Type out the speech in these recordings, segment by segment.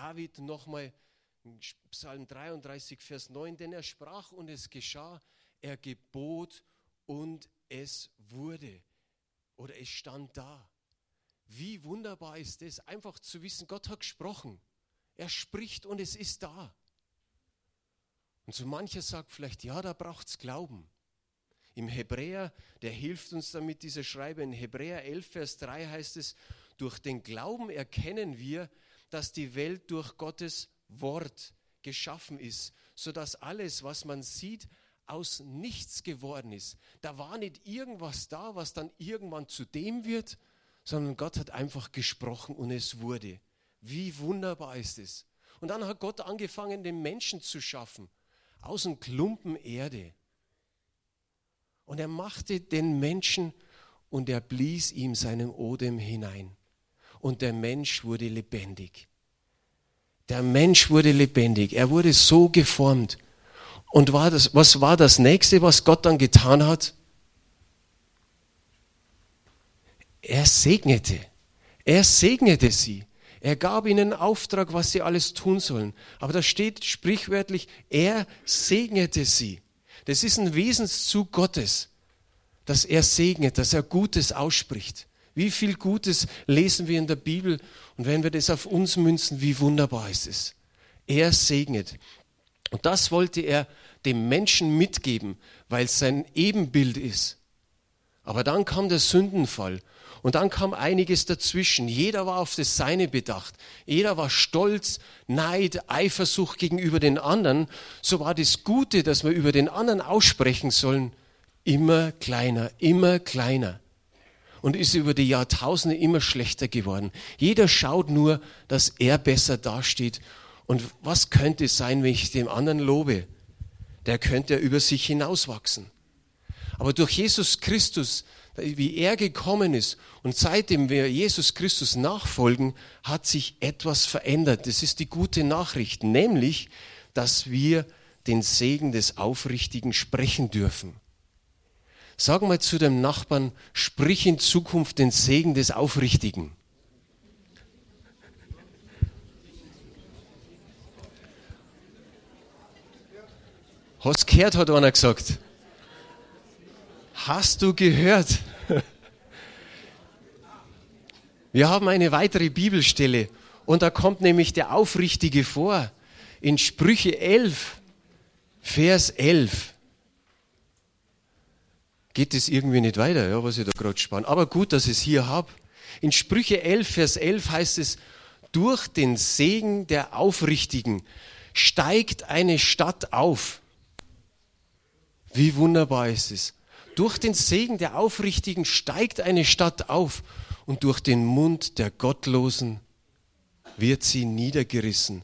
David nochmal Psalm 33, Vers 9, denn er sprach und es geschah, er gebot und es wurde oder es stand da. Wie wunderbar ist es, einfach zu wissen, Gott hat gesprochen. Er spricht und es ist da. Und so mancher sagt vielleicht, ja, da braucht es Glauben. Im Hebräer, der hilft uns damit, dieser Schreiber, in Hebräer 11, Vers 3 heißt es, durch den Glauben erkennen wir, dass die Welt durch Gottes Wort geschaffen ist, sodass alles, was man sieht, aus nichts geworden ist. Da war nicht irgendwas da, was dann irgendwann zu dem wird, sondern Gott hat einfach gesprochen und es wurde. Wie wunderbar ist es. Und dann hat Gott angefangen, den Menschen zu schaffen, aus einem Klumpen Erde. Und er machte den Menschen und er blies ihm seinen Odem hinein. Und der Mensch wurde lebendig. Der Mensch wurde lebendig. Er wurde so geformt. Und war das, was war das nächste, was Gott dann getan hat? Er segnete. Er segnete sie. Er gab ihnen Auftrag, was sie alles tun sollen. Aber da steht sprichwörtlich, er segnete sie. Das ist ein Wesenszug Gottes, dass er segnet, dass er Gutes ausspricht. Wie viel Gutes lesen wir in der Bibel und wenn wir das auf uns münzen, wie wunderbar ist es. Er segnet. Und das wollte er dem Menschen mitgeben, weil es sein Ebenbild ist. Aber dann kam der Sündenfall und dann kam einiges dazwischen. Jeder war auf das Seine bedacht. Jeder war stolz, Neid, Eifersucht gegenüber den anderen. So war das Gute, das wir über den anderen aussprechen sollen, immer kleiner, immer kleiner. Und ist über die Jahrtausende immer schlechter geworden. Jeder schaut nur, dass er besser dasteht. Und was könnte es sein, wenn ich dem anderen lobe? Der könnte ja über sich hinauswachsen. Aber durch Jesus Christus wie er gekommen ist. Und seitdem wir Jesus Christus nachfolgen, hat sich etwas verändert. Das ist die gute Nachricht, nämlich, dass wir den Segen des Aufrichtigen sprechen dürfen. Sag mal zu dem Nachbarn, sprich in Zukunft den Segen des Aufrichtigen. Hast gehört, hat einer gesagt. Hast du gehört? Wir haben eine weitere Bibelstelle und da kommt nämlich der Aufrichtige vor. In Sprüche 11, Vers 11. Geht es irgendwie nicht weiter, ja, was ich da gerade spann. Aber gut, dass ich es hier habe. In Sprüche 11, Vers 11 heißt es, durch den Segen der Aufrichtigen steigt eine Stadt auf. Wie wunderbar ist es. Durch den Segen der Aufrichtigen steigt eine Stadt auf und durch den Mund der Gottlosen wird sie niedergerissen.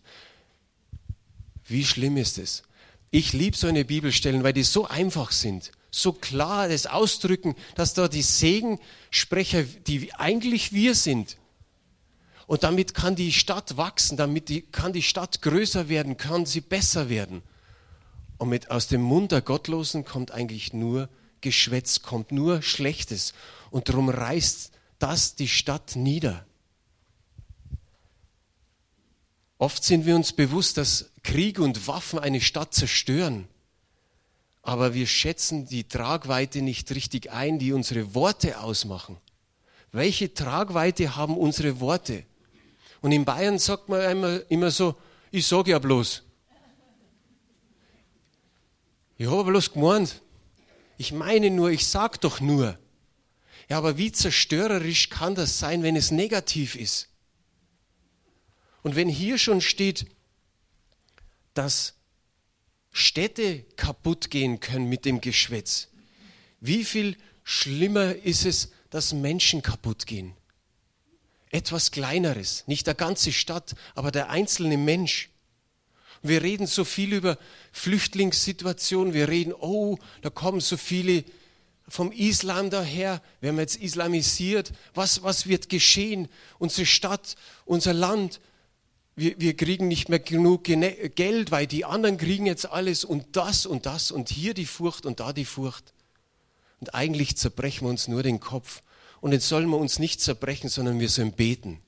Wie schlimm ist es? Ich liebe so eine Bibelstellen, weil die so einfach sind, so klar das ausdrücken, dass da die Segensprecher, die eigentlich wir sind, und damit kann die Stadt wachsen, damit die, kann die Stadt größer werden, kann sie besser werden. Und mit, aus dem Mund der Gottlosen kommt eigentlich nur Geschwätz kommt, nur Schlechtes. Und darum reißt das die Stadt nieder. Oft sind wir uns bewusst, dass Krieg und Waffen eine Stadt zerstören. Aber wir schätzen die Tragweite nicht richtig ein, die unsere Worte ausmachen. Welche Tragweite haben unsere Worte? Und in Bayern sagt man immer, immer so, ich sage ja bloß. Ich habe bloß gemeint. Ich meine nur, ich sag doch nur. Ja, aber wie zerstörerisch kann das sein, wenn es negativ ist? Und wenn hier schon steht, dass Städte kaputt gehen können mit dem Geschwätz, wie viel schlimmer ist es, dass Menschen kaputt gehen? Etwas Kleineres, nicht der ganze Stadt, aber der einzelne Mensch. Wir reden so viel über Flüchtlingssituationen. Wir reden, oh, da kommen so viele vom Islam daher. Wir haben jetzt islamisiert. Was, was wird geschehen? Unsere Stadt, unser Land. Wir, wir kriegen nicht mehr genug Geld, weil die anderen kriegen jetzt alles und das und das und hier die Furcht und da die Furcht. Und eigentlich zerbrechen wir uns nur den Kopf. Und jetzt sollen wir uns nicht zerbrechen, sondern wir sollen beten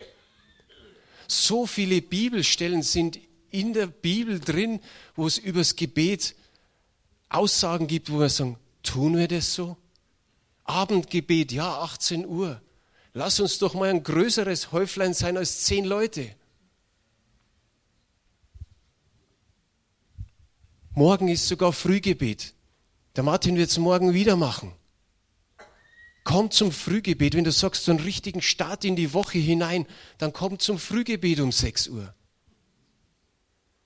So viele Bibelstellen sind in der Bibel drin, wo es übers Gebet Aussagen gibt, wo wir sagen, tun wir das so? Abendgebet, ja, 18 Uhr. Lass uns doch mal ein größeres Häuflein sein als zehn Leute. Morgen ist sogar Frühgebet. Der Martin wird es morgen wieder machen. Komm zum Frühgebet. Wenn du sagst, so einen richtigen Start in die Woche hinein, dann komm zum Frühgebet um 6 Uhr.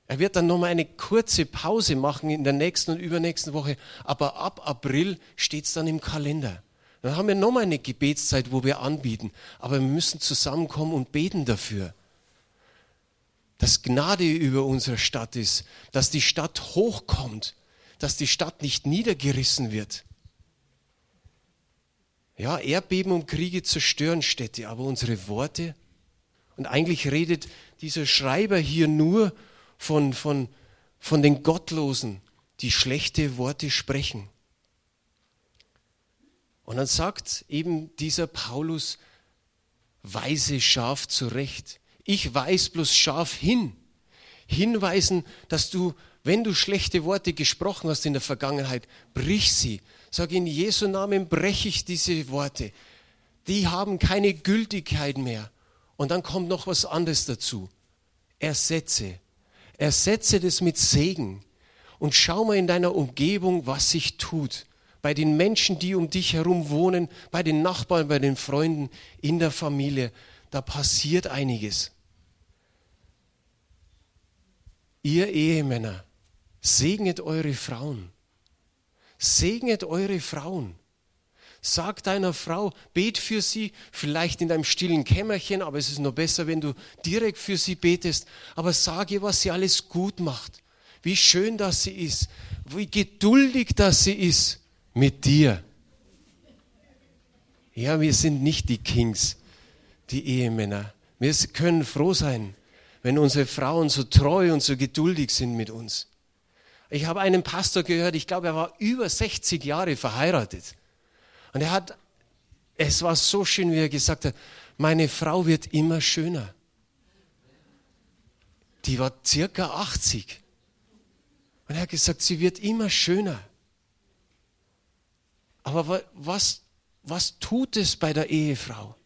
Er wird dann nochmal eine kurze Pause machen in der nächsten und übernächsten Woche, aber ab April steht es dann im Kalender. Dann haben wir nochmal eine Gebetszeit, wo wir anbieten, aber wir müssen zusammenkommen und beten dafür. Dass Gnade über unsere Stadt ist, dass die Stadt hochkommt, dass die Stadt nicht niedergerissen wird. Ja, Erdbeben und Kriege zerstören Städte, aber unsere Worte, und eigentlich redet dieser Schreiber hier nur von, von, von den Gottlosen, die schlechte Worte sprechen. Und dann sagt eben dieser Paulus, weise scharf zurecht. Ich weise bloß scharf hin. Hinweisen, dass du, wenn du schlechte Worte gesprochen hast in der Vergangenheit, brich sie. Sag in Jesu Namen breche ich diese Worte. Die haben keine Gültigkeit mehr. Und dann kommt noch was anderes dazu. Ersetze. Ersetze das mit Segen und schau mal in deiner Umgebung, was sich tut. Bei den Menschen, die um dich herum wohnen, bei den Nachbarn, bei den Freunden, in der Familie. Da passiert einiges. Ihr Ehemänner, segnet eure Frauen. Segnet eure Frauen. Sag deiner Frau, bet für sie, vielleicht in deinem stillen Kämmerchen, aber es ist noch besser, wenn du direkt für sie betest. Aber sag ihr, was sie alles gut macht. Wie schön das sie ist. Wie geduldig das sie ist mit dir. Ja, wir sind nicht die Kings, die Ehemänner. Wir können froh sein, wenn unsere Frauen so treu und so geduldig sind mit uns. Ich habe einen Pastor gehört, ich glaube, er war über 60 Jahre verheiratet. Und er hat, es war so schön, wie er gesagt hat, meine Frau wird immer schöner. Die war circa 80. Und er hat gesagt, sie wird immer schöner. Aber was, was tut es bei der Ehefrau?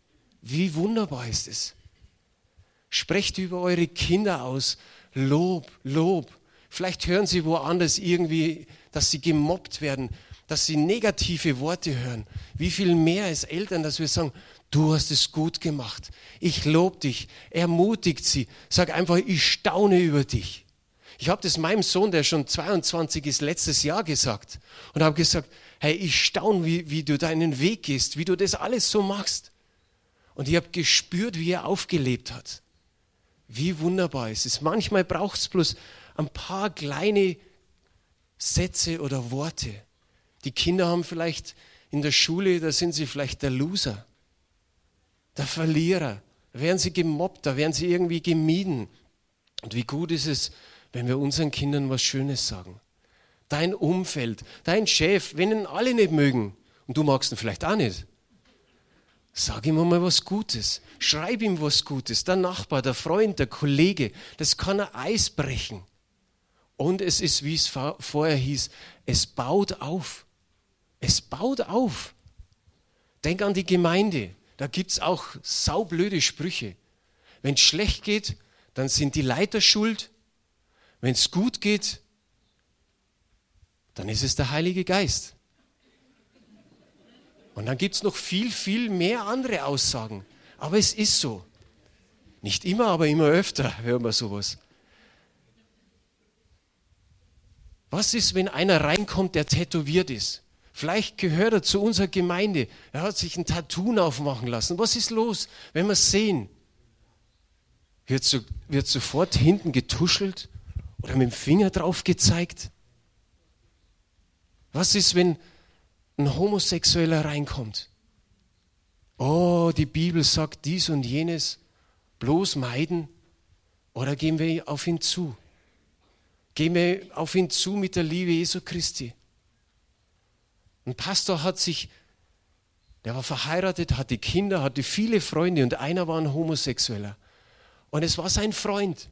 Wie wunderbar ist es. Sprecht über eure Kinder aus. Lob, Lob. Vielleicht hören sie woanders irgendwie, dass sie gemobbt werden dass sie negative Worte hören. Wie viel mehr als Eltern, dass wir sagen, du hast es gut gemacht. Ich lobe dich. Ermutigt sie. Sag einfach, ich staune über dich. Ich habe das meinem Sohn, der schon 22 ist, letztes Jahr gesagt und habe gesagt, hey, ich staune, wie, wie du deinen Weg gehst, wie du das alles so machst. Und ich habe gespürt, wie er aufgelebt hat. Wie wunderbar es ist. Manchmal braucht es bloß ein paar kleine Sätze oder Worte. Die Kinder haben vielleicht in der Schule, da sind sie vielleicht der Loser, der Verlierer. Da werden sie gemobbt, da werden sie irgendwie gemieden. Und wie gut ist es, wenn wir unseren Kindern was Schönes sagen. Dein Umfeld, dein Chef, wenn ihn alle nicht mögen und du magst ihn vielleicht auch nicht, sag ihm mal was Gutes. Schreib ihm was Gutes. Der Nachbar, der Freund, der Kollege, das kann ein Eis brechen. Und es ist, wie es vorher hieß, es baut auf. Es baut auf. Denk an die Gemeinde. Da gibt es auch saublöde Sprüche. Wenn es schlecht geht, dann sind die Leiter schuld. Wenn es gut geht, dann ist es der Heilige Geist. Und dann gibt es noch viel, viel mehr andere Aussagen. Aber es ist so. Nicht immer, aber immer öfter hören wir sowas. Was ist, wenn einer reinkommt, der tätowiert ist? Vielleicht gehört er zu unserer Gemeinde. Er hat sich ein Tattoo aufmachen lassen. Was ist los, wenn wir es sehen? Wird, so, wird sofort hinten getuschelt oder mit dem Finger drauf gezeigt? Was ist, wenn ein Homosexueller reinkommt? Oh, die Bibel sagt dies und jenes. Bloß meiden oder gehen wir auf ihn zu? Gehen wir auf ihn zu mit der Liebe Jesu Christi? Ein Pastor hat sich, der war verheiratet, hatte Kinder, hatte viele Freunde und einer war ein Homosexueller. Und es war sein Freund.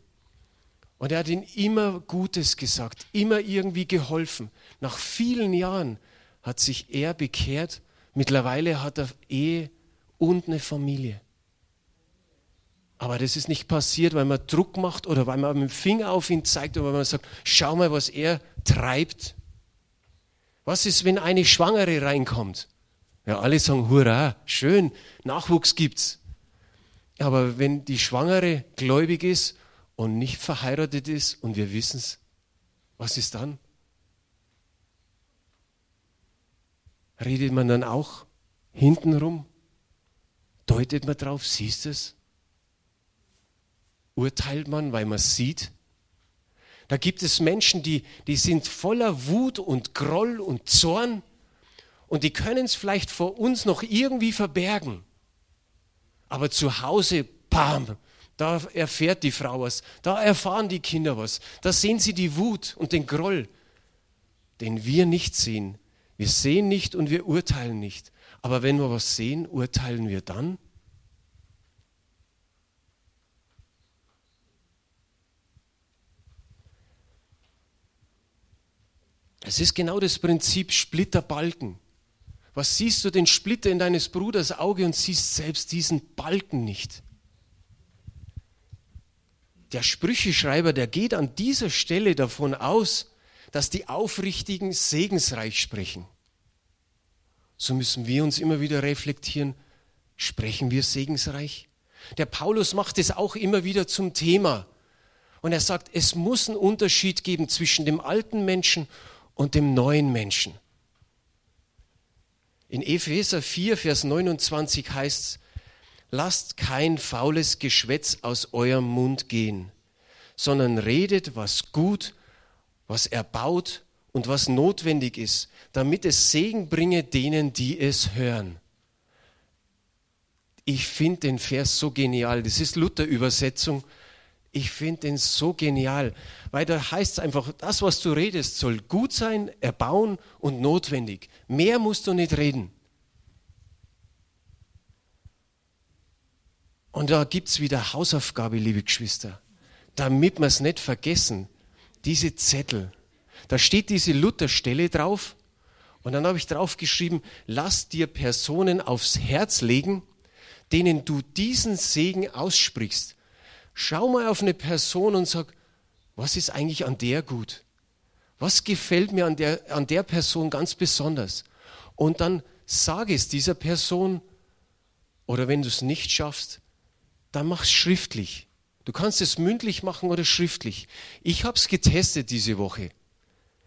Und er hat ihm immer Gutes gesagt, immer irgendwie geholfen. Nach vielen Jahren hat sich er bekehrt. Mittlerweile hat er Ehe und eine Familie. Aber das ist nicht passiert, weil man Druck macht oder weil man mit dem Finger auf ihn zeigt oder weil man sagt, schau mal, was er treibt. Was ist, wenn eine Schwangere reinkommt? Ja, alle sagen, hurra, schön, Nachwuchs gibt's. Aber wenn die Schwangere gläubig ist und nicht verheiratet ist und wir wissen es, was ist dann? Redet man dann auch hintenrum? Deutet man drauf, siehst es? Urteilt man, weil man es sieht? Da gibt es Menschen, die, die sind voller Wut und Groll und Zorn und die können es vielleicht vor uns noch irgendwie verbergen. Aber zu Hause, bam, da erfährt die Frau was, da erfahren die Kinder was, da sehen sie die Wut und den Groll, den wir nicht sehen. Wir sehen nicht und wir urteilen nicht. Aber wenn wir was sehen, urteilen wir dann? Es ist genau das Prinzip Splitterbalken. Was siehst du den Splitter in deines Bruders Auge und siehst selbst diesen Balken nicht? Der Sprücheschreiber, der geht an dieser Stelle davon aus, dass die Aufrichtigen segensreich sprechen. So müssen wir uns immer wieder reflektieren, sprechen wir segensreich? Der Paulus macht es auch immer wieder zum Thema. Und er sagt, es muss einen Unterschied geben zwischen dem alten Menschen und dem neuen Menschen. In Epheser 4, Vers 29 heißt es, lasst kein faules Geschwätz aus eurem Mund gehen, sondern redet, was gut, was erbaut und was notwendig ist, damit es Segen bringe denen, die es hören. Ich finde den Vers so genial. Das ist Luther-Übersetzung. Ich finde den so genial, weil da heißt es einfach, das, was du redest, soll gut sein, erbauen und notwendig. Mehr musst du nicht reden. Und da gibt es wieder Hausaufgabe, liebe Geschwister, damit wir es nicht vergessen. Diese Zettel, da steht diese Lutherstelle drauf und dann habe ich drauf geschrieben, lass dir Personen aufs Herz legen, denen du diesen Segen aussprichst Schau mal auf eine Person und sag, was ist eigentlich an der gut? Was gefällt mir an der, an der Person ganz besonders? Und dann sage es dieser Person, oder wenn du es nicht schaffst, dann mach es schriftlich. Du kannst es mündlich machen oder schriftlich. Ich habe es getestet diese Woche.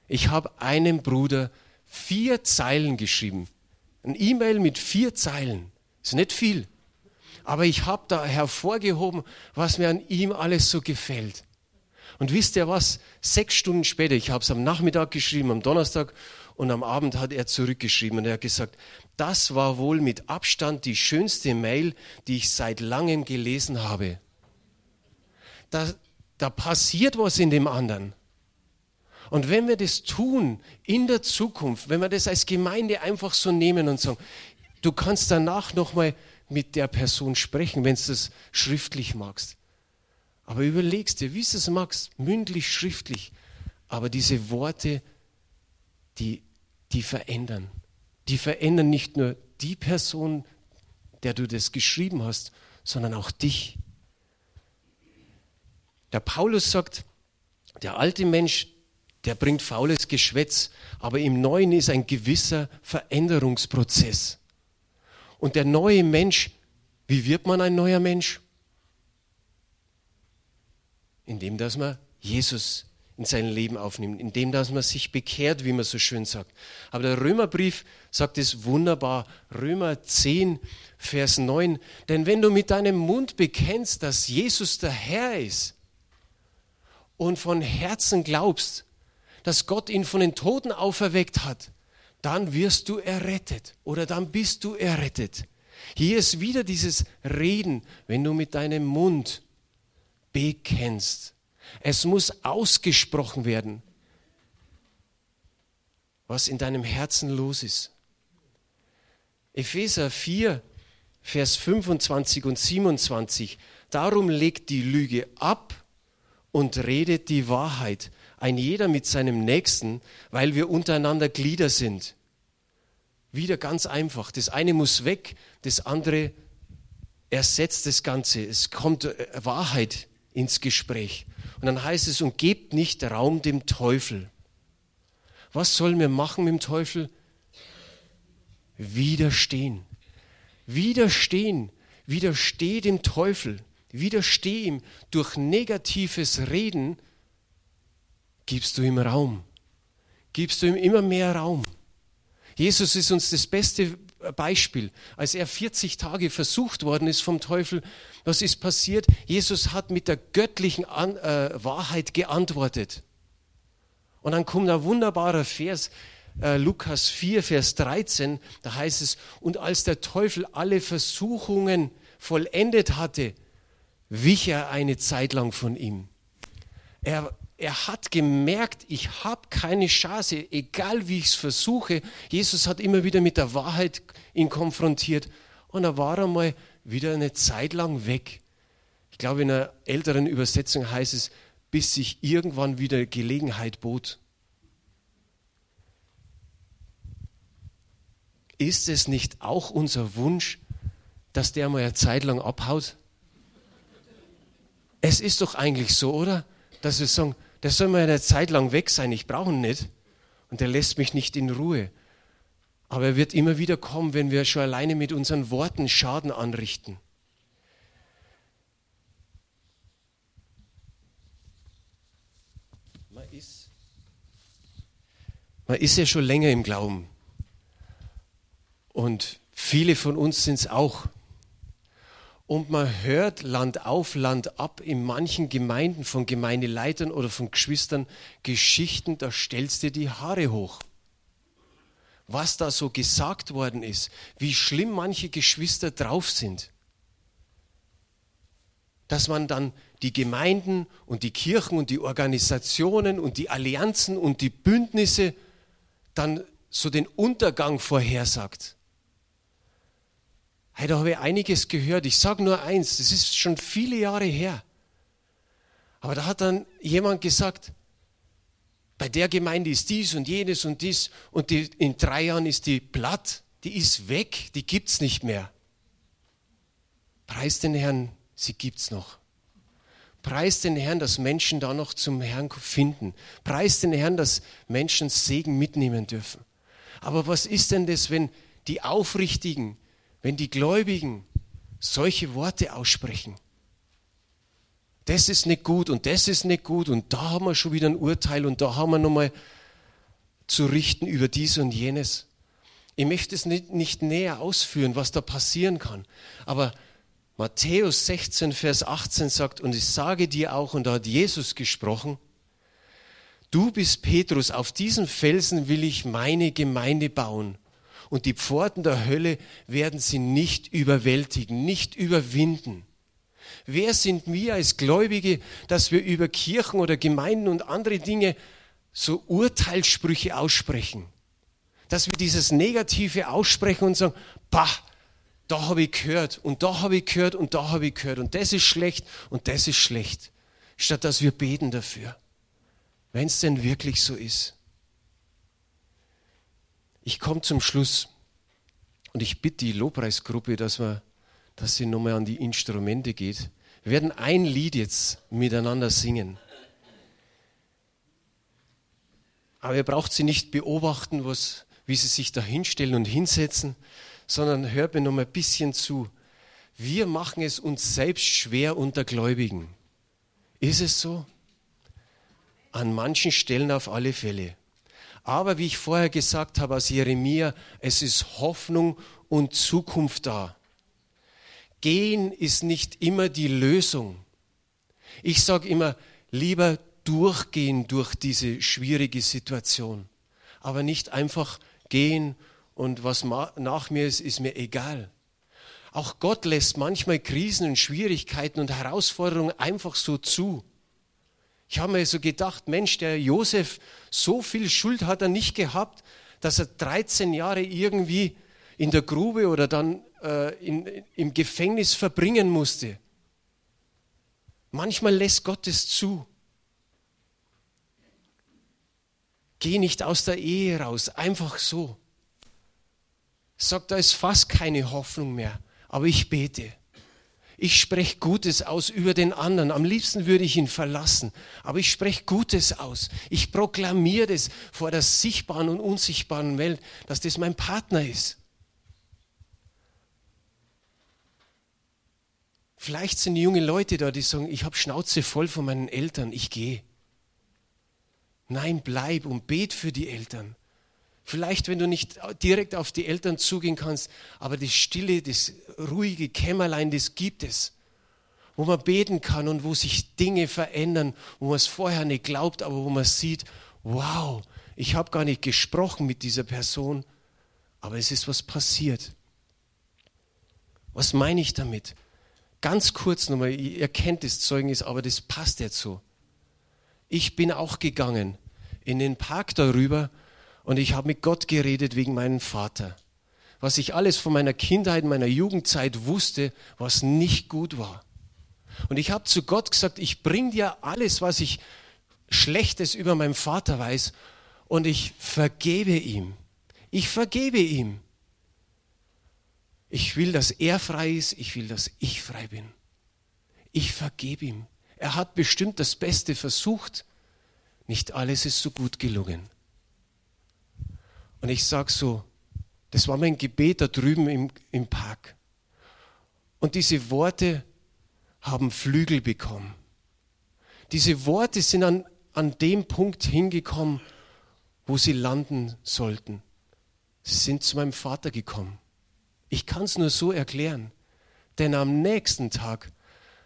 Ich habe einem Bruder vier Zeilen geschrieben. Ein E-Mail mit vier Zeilen. Ist nicht viel. Aber ich habe da hervorgehoben, was mir an ihm alles so gefällt. Und wisst ihr was? Sechs Stunden später, ich habe es am Nachmittag geschrieben, am Donnerstag, und am Abend hat er zurückgeschrieben und er hat gesagt, das war wohl mit Abstand die schönste Mail, die ich seit langem gelesen habe. Da, da passiert was in dem anderen. Und wenn wir das tun in der Zukunft, wenn wir das als Gemeinde einfach so nehmen und sagen, du kannst danach nochmal mit der Person sprechen, wenn du das schriftlich magst. Aber überlegst dir, wie du es magst, mündlich, schriftlich. Aber diese Worte, die, die verändern. Die verändern nicht nur die Person, der du das geschrieben hast, sondern auch dich. Der Paulus sagt, der alte Mensch, der bringt faules Geschwätz, aber im Neuen ist ein gewisser Veränderungsprozess. Und der neue Mensch, wie wird man ein neuer Mensch? Indem, dass man Jesus in sein Leben aufnimmt, indem, dass man sich bekehrt, wie man so schön sagt. Aber der Römerbrief sagt es wunderbar. Römer 10, Vers 9. Denn wenn du mit deinem Mund bekennst, dass Jesus der Herr ist und von Herzen glaubst, dass Gott ihn von den Toten auferweckt hat, dann wirst du errettet oder dann bist du errettet. Hier ist wieder dieses Reden, wenn du mit deinem Mund bekennst. Es muss ausgesprochen werden, was in deinem Herzen los ist. Epheser 4, Vers 25 und 27. Darum legt die Lüge ab und redet die Wahrheit, ein jeder mit seinem Nächsten, weil wir untereinander Glieder sind. Wieder ganz einfach. Das eine muss weg, das andere ersetzt das Ganze. Es kommt äh, Wahrheit ins Gespräch. Und dann heißt es, und gebt nicht Raum dem Teufel. Was sollen wir machen mit dem Teufel? Widerstehen. Widerstehen. Widersteh dem Teufel. Widersteh ihm. Durch negatives Reden gibst du ihm Raum. Gibst du ihm immer mehr Raum. Jesus ist uns das beste Beispiel. Als er 40 Tage versucht worden ist vom Teufel, was ist passiert? Jesus hat mit der göttlichen An äh, Wahrheit geantwortet. Und dann kommt ein wunderbarer Vers, äh, Lukas 4, Vers 13, da heißt es, und als der Teufel alle Versuchungen vollendet hatte, wich er eine Zeit lang von ihm. Er er hat gemerkt, ich habe keine Chance, egal wie ich es versuche. Jesus hat immer wieder mit der Wahrheit ihn konfrontiert. Und da war er mal wieder eine Zeit lang weg. Ich glaube, in einer älteren Übersetzung heißt es, bis sich irgendwann wieder Gelegenheit bot. Ist es nicht auch unser Wunsch, dass der mal eine Zeit lang abhaut? Es ist doch eigentlich so, oder? Dass wir sagen, der soll mal eine Zeit lang weg sein, ich brauche ihn nicht. Und der lässt mich nicht in Ruhe. Aber er wird immer wieder kommen, wenn wir schon alleine mit unseren Worten Schaden anrichten. Man ist, man ist ja schon länger im Glauben. Und viele von uns sind es auch. Und man hört Land auf, Land ab in manchen Gemeinden von Gemeindeleitern oder von Geschwistern Geschichten, da stellst du die Haare hoch. Was da so gesagt worden ist, wie schlimm manche Geschwister drauf sind. Dass man dann die Gemeinden und die Kirchen und die Organisationen und die Allianzen und die Bündnisse dann so den Untergang vorhersagt. Hey, da habe ich einiges gehört. Ich sage nur eins, das ist schon viele Jahre her. Aber da hat dann jemand gesagt, bei der Gemeinde ist dies und jenes und dies und die, in drei Jahren ist die platt, die ist weg, die gibt es nicht mehr. Preis den Herrn, sie gibt es noch. Preis den Herrn, dass Menschen da noch zum Herrn finden. Preis den Herrn, dass Menschen Segen mitnehmen dürfen. Aber was ist denn das, wenn die Aufrichtigen, wenn die Gläubigen solche Worte aussprechen. Das ist nicht gut und das ist nicht gut und da haben wir schon wieder ein Urteil und da haben wir nochmal zu richten über dies und jenes. Ich möchte es nicht, nicht näher ausführen, was da passieren kann. Aber Matthäus 16, Vers 18 sagt, und ich sage dir auch, und da hat Jesus gesprochen, du bist Petrus, auf diesem Felsen will ich meine Gemeinde bauen und die Pforten der Hölle werden sie nicht überwältigen, nicht überwinden. Wer sind wir als Gläubige, dass wir über Kirchen oder Gemeinden und andere Dinge so Urteilssprüche aussprechen? Dass wir dieses Negative aussprechen und sagen, bah, da habe ich gehört und da habe ich gehört und da habe ich gehört und das ist schlecht und das ist schlecht. Statt dass wir beten dafür. Wenn es denn wirklich so ist. Ich komme zum Schluss und ich bitte die Lobpreisgruppe, dass, wir, dass sie nochmal an die Instrumente geht. Wir werden ein Lied jetzt miteinander singen. Aber ihr braucht sie nicht beobachten, was, wie sie sich da hinstellen und hinsetzen, sondern hört mir noch mal ein bisschen zu. Wir machen es uns selbst schwer unter Gläubigen. Ist es so? An manchen Stellen auf alle Fälle. Aber wie ich vorher gesagt habe aus Jeremia, es ist Hoffnung und Zukunft da. Gehen ist nicht immer die Lösung. Ich sage immer, lieber durchgehen durch diese schwierige Situation, aber nicht einfach gehen und was nach mir ist, ist mir egal. Auch Gott lässt manchmal Krisen und Schwierigkeiten und Herausforderungen einfach so zu. Ich habe mir so gedacht, Mensch, der Josef, so viel Schuld hat er nicht gehabt, dass er 13 Jahre irgendwie in der Grube oder dann äh, in, im Gefängnis verbringen musste. Manchmal lässt Gott es zu. Geh nicht aus der Ehe raus, einfach so. Sag, da ist fast keine Hoffnung mehr, aber ich bete. Ich spreche Gutes aus über den anderen. Am liebsten würde ich ihn verlassen, aber ich spreche Gutes aus. Ich proklamiere das vor der sichtbaren und unsichtbaren Welt, dass das mein Partner ist. Vielleicht sind junge Leute da, die sagen, ich habe Schnauze voll von meinen Eltern, ich gehe. Nein, bleib und bet für die Eltern. Vielleicht, wenn du nicht direkt auf die Eltern zugehen kannst, aber das stille, das ruhige Kämmerlein, das gibt es, wo man beten kann und wo sich Dinge verändern, wo man es vorher nicht glaubt, aber wo man sieht, wow, ich habe gar nicht gesprochen mit dieser Person, aber es ist was passiert. Was meine ich damit? Ganz kurz nochmal, ihr kennt das Zeugnis, aber das passt jetzt so. Ich bin auch gegangen in den Park darüber und ich habe mit Gott geredet wegen meinem Vater. Was ich alles von meiner Kindheit, meiner Jugendzeit wusste, was nicht gut war. Und ich habe zu Gott gesagt, ich bringe dir alles, was ich Schlechtes über meinen Vater weiß und ich vergebe ihm. Ich vergebe ihm. Ich will, dass er frei ist, ich will, dass ich frei bin. Ich vergebe ihm. Er hat bestimmt das Beste versucht. Nicht alles ist so gut gelungen. Und ich sage so, das war mein Gebet da drüben im, im Park. Und diese Worte haben Flügel bekommen. Diese Worte sind an, an dem Punkt hingekommen, wo sie landen sollten. Sie sind zu meinem Vater gekommen. Ich kann es nur so erklären. Denn am nächsten Tag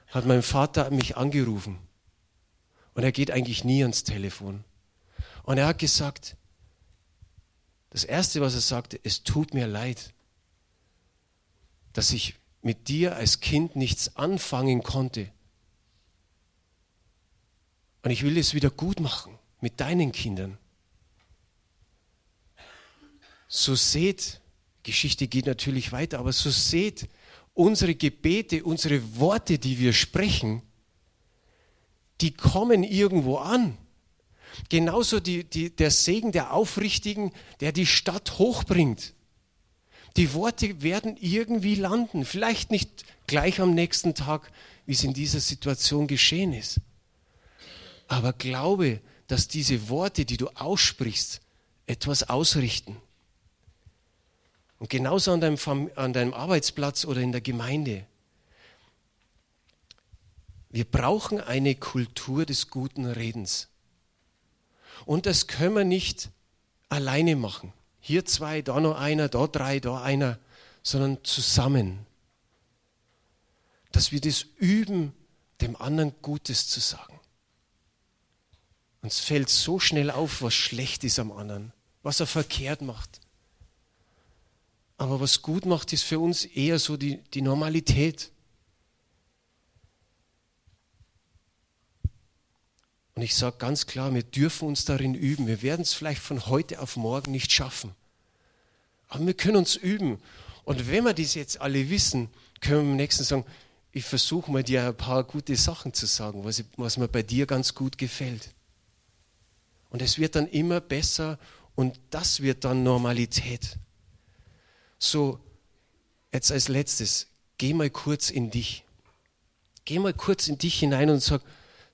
hat mein Vater mich angerufen. Und er geht eigentlich nie ans Telefon. Und er hat gesagt, das Erste, was er sagte, es tut mir leid, dass ich mit dir als Kind nichts anfangen konnte. Und ich will es wieder gut machen mit deinen Kindern. So seht, Geschichte geht natürlich weiter, aber so seht, unsere Gebete, unsere Worte, die wir sprechen, die kommen irgendwo an. Genauso die, die, der Segen der Aufrichtigen, der die Stadt hochbringt. Die Worte werden irgendwie landen. Vielleicht nicht gleich am nächsten Tag, wie es in dieser Situation geschehen ist. Aber glaube, dass diese Worte, die du aussprichst, etwas ausrichten. Und genauso an deinem, an deinem Arbeitsplatz oder in der Gemeinde. Wir brauchen eine Kultur des guten Redens. Und das können wir nicht alleine machen. Hier zwei, da noch einer, da drei, da einer, sondern zusammen. Dass wir das üben, dem anderen Gutes zu sagen. Uns fällt so schnell auf, was schlecht ist am anderen, was er verkehrt macht. Aber was gut macht, ist für uns eher so die, die Normalität. Und ich sage ganz klar, wir dürfen uns darin üben. Wir werden es vielleicht von heute auf morgen nicht schaffen. Aber wir können uns üben. Und wenn wir das jetzt alle wissen, können wir am nächsten sagen, ich versuche mal dir ein paar gute Sachen zu sagen, was, was mir bei dir ganz gut gefällt. Und es wird dann immer besser und das wird dann Normalität. So, jetzt als letztes, geh mal kurz in dich. Geh mal kurz in dich hinein und sag,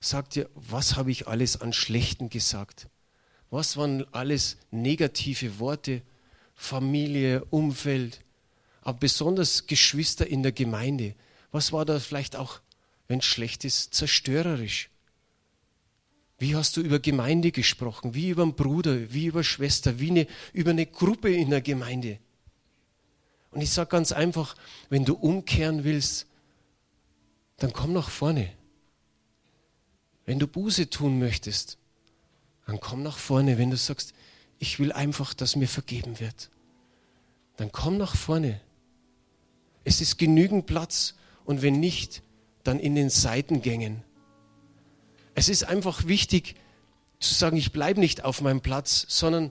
sag dir, was habe ich alles an Schlechten gesagt? Was waren alles negative Worte? Familie, Umfeld, aber besonders Geschwister in der Gemeinde. Was war da vielleicht auch, wenn es schlecht ist, zerstörerisch? Wie hast du über Gemeinde gesprochen? Wie über einen Bruder, wie über Schwester, wie eine, über eine Gruppe in der Gemeinde? Und ich sage ganz einfach, wenn du umkehren willst, dann komm nach vorne. Wenn du Buße tun möchtest, dann komm nach vorne. Wenn du sagst, ich will einfach, dass mir vergeben wird, dann komm nach vorne. Es ist genügend Platz und wenn nicht, dann in den Seitengängen. Es ist einfach wichtig zu sagen, ich bleibe nicht auf meinem Platz, sondern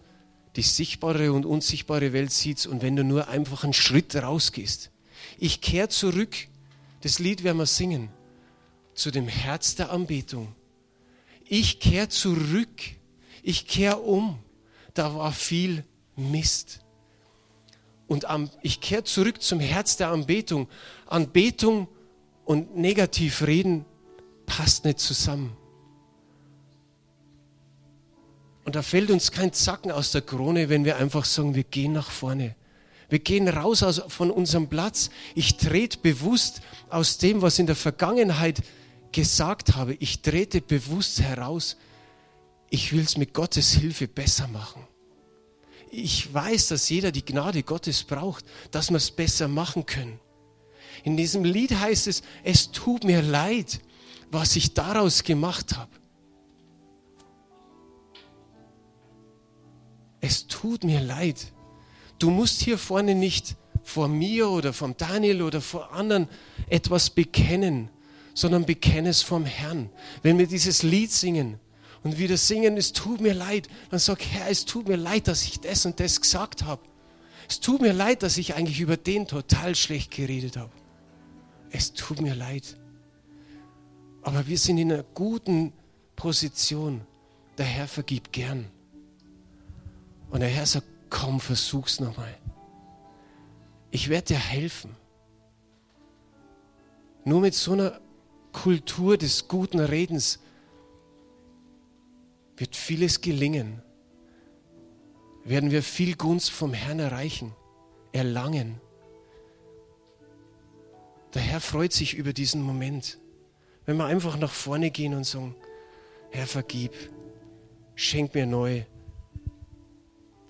die sichtbare und unsichtbare Welt siehst und wenn du nur einfach einen Schritt rausgehst. Ich kehre zurück, das Lied werden wir singen, zu dem Herz der Anbetung. Ich kehre zurück, ich kehre um. Da war viel Mist. Und ich kehre zurück zum Herz der Anbetung. Anbetung und negativ reden passt nicht zusammen. Und da fällt uns kein Zacken aus der Krone, wenn wir einfach sagen, wir gehen nach vorne. Wir gehen raus aus, von unserem Platz. Ich trete bewusst aus dem, was in der Vergangenheit gesagt habe. Ich trete bewusst heraus. Ich will es mit Gottes Hilfe besser machen. Ich weiß, dass jeder die Gnade Gottes braucht, dass wir es besser machen können. In diesem Lied heißt es, es tut mir leid, was ich daraus gemacht habe. es tut mir leid. Du musst hier vorne nicht vor mir oder vom Daniel oder vor anderen etwas bekennen, sondern bekenne es vom Herrn. Wenn wir dieses Lied singen und wieder singen, es tut mir leid, dann sag, Herr, es tut mir leid, dass ich das und das gesagt habe. Es tut mir leid, dass ich eigentlich über den total schlecht geredet habe. Es tut mir leid. Aber wir sind in einer guten Position. Der Herr vergibt gern. Und der Herr sagt, komm, versuch's nochmal. Ich werde dir helfen. Nur mit so einer Kultur des guten Redens wird vieles gelingen. Werden wir viel Gunst vom Herrn erreichen, erlangen. Der Herr freut sich über diesen Moment, wenn wir einfach nach vorne gehen und sagen, Herr, vergib, schenk mir neu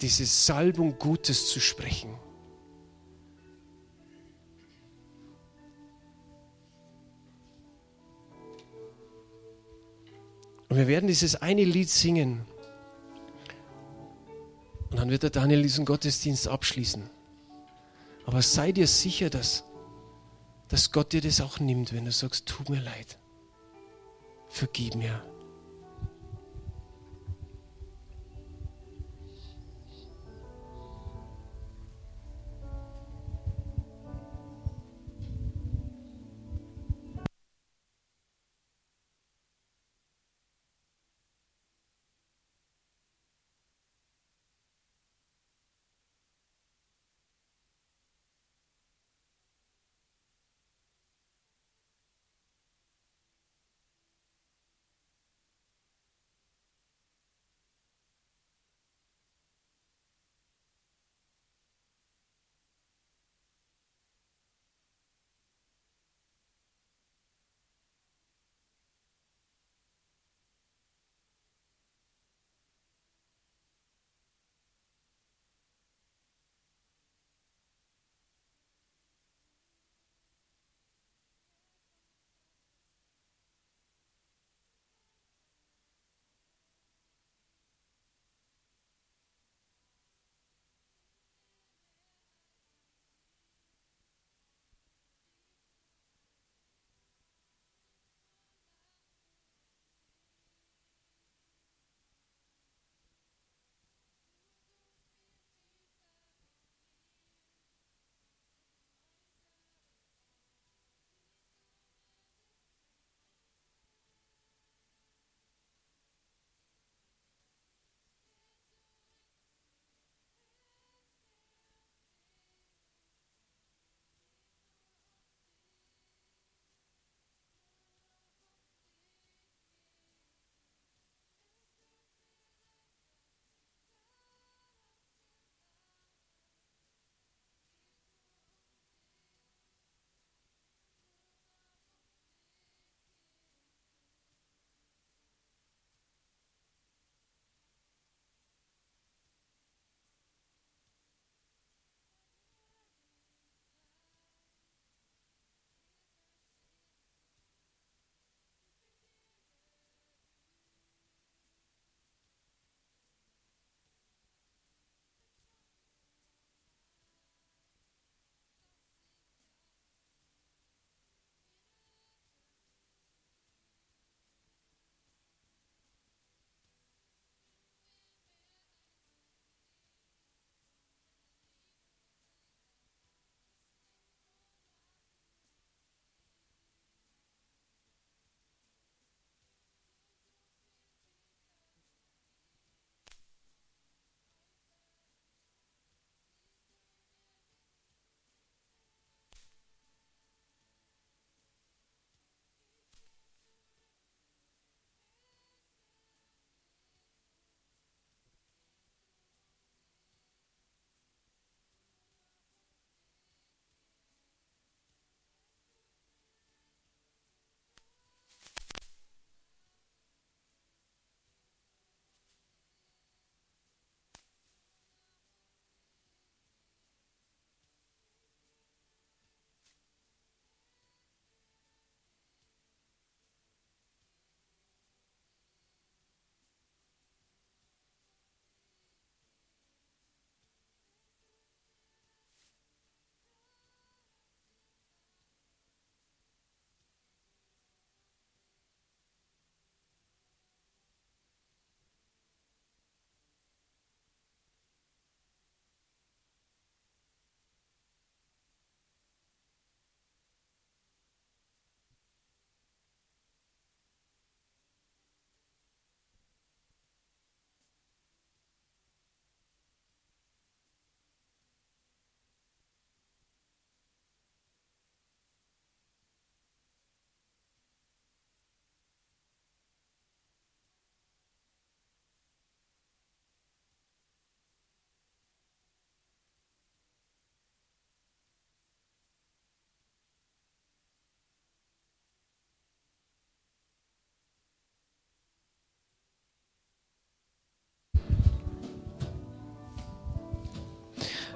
diese Salbung Gutes zu sprechen. Und wir werden dieses eine Lied singen. Und dann wird der Daniel diesen Gottesdienst abschließen. Aber sei dir sicher, dass, dass Gott dir das auch nimmt, wenn du sagst, tut mir leid. Vergib mir.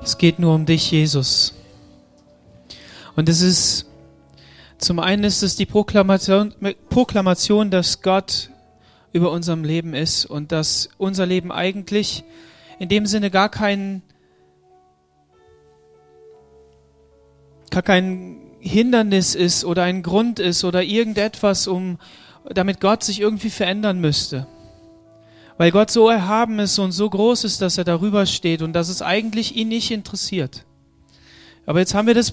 Es geht nur um dich, Jesus. Und es ist, zum einen ist es die Proklamation, Proklamation, dass Gott über unserem Leben ist und dass unser Leben eigentlich in dem Sinne gar kein, gar kein Hindernis ist oder ein Grund ist oder irgendetwas, um, damit Gott sich irgendwie verändern müsste. Weil Gott so erhaben ist und so groß ist, dass er darüber steht und dass es eigentlich ihn nicht interessiert. Aber jetzt haben wir das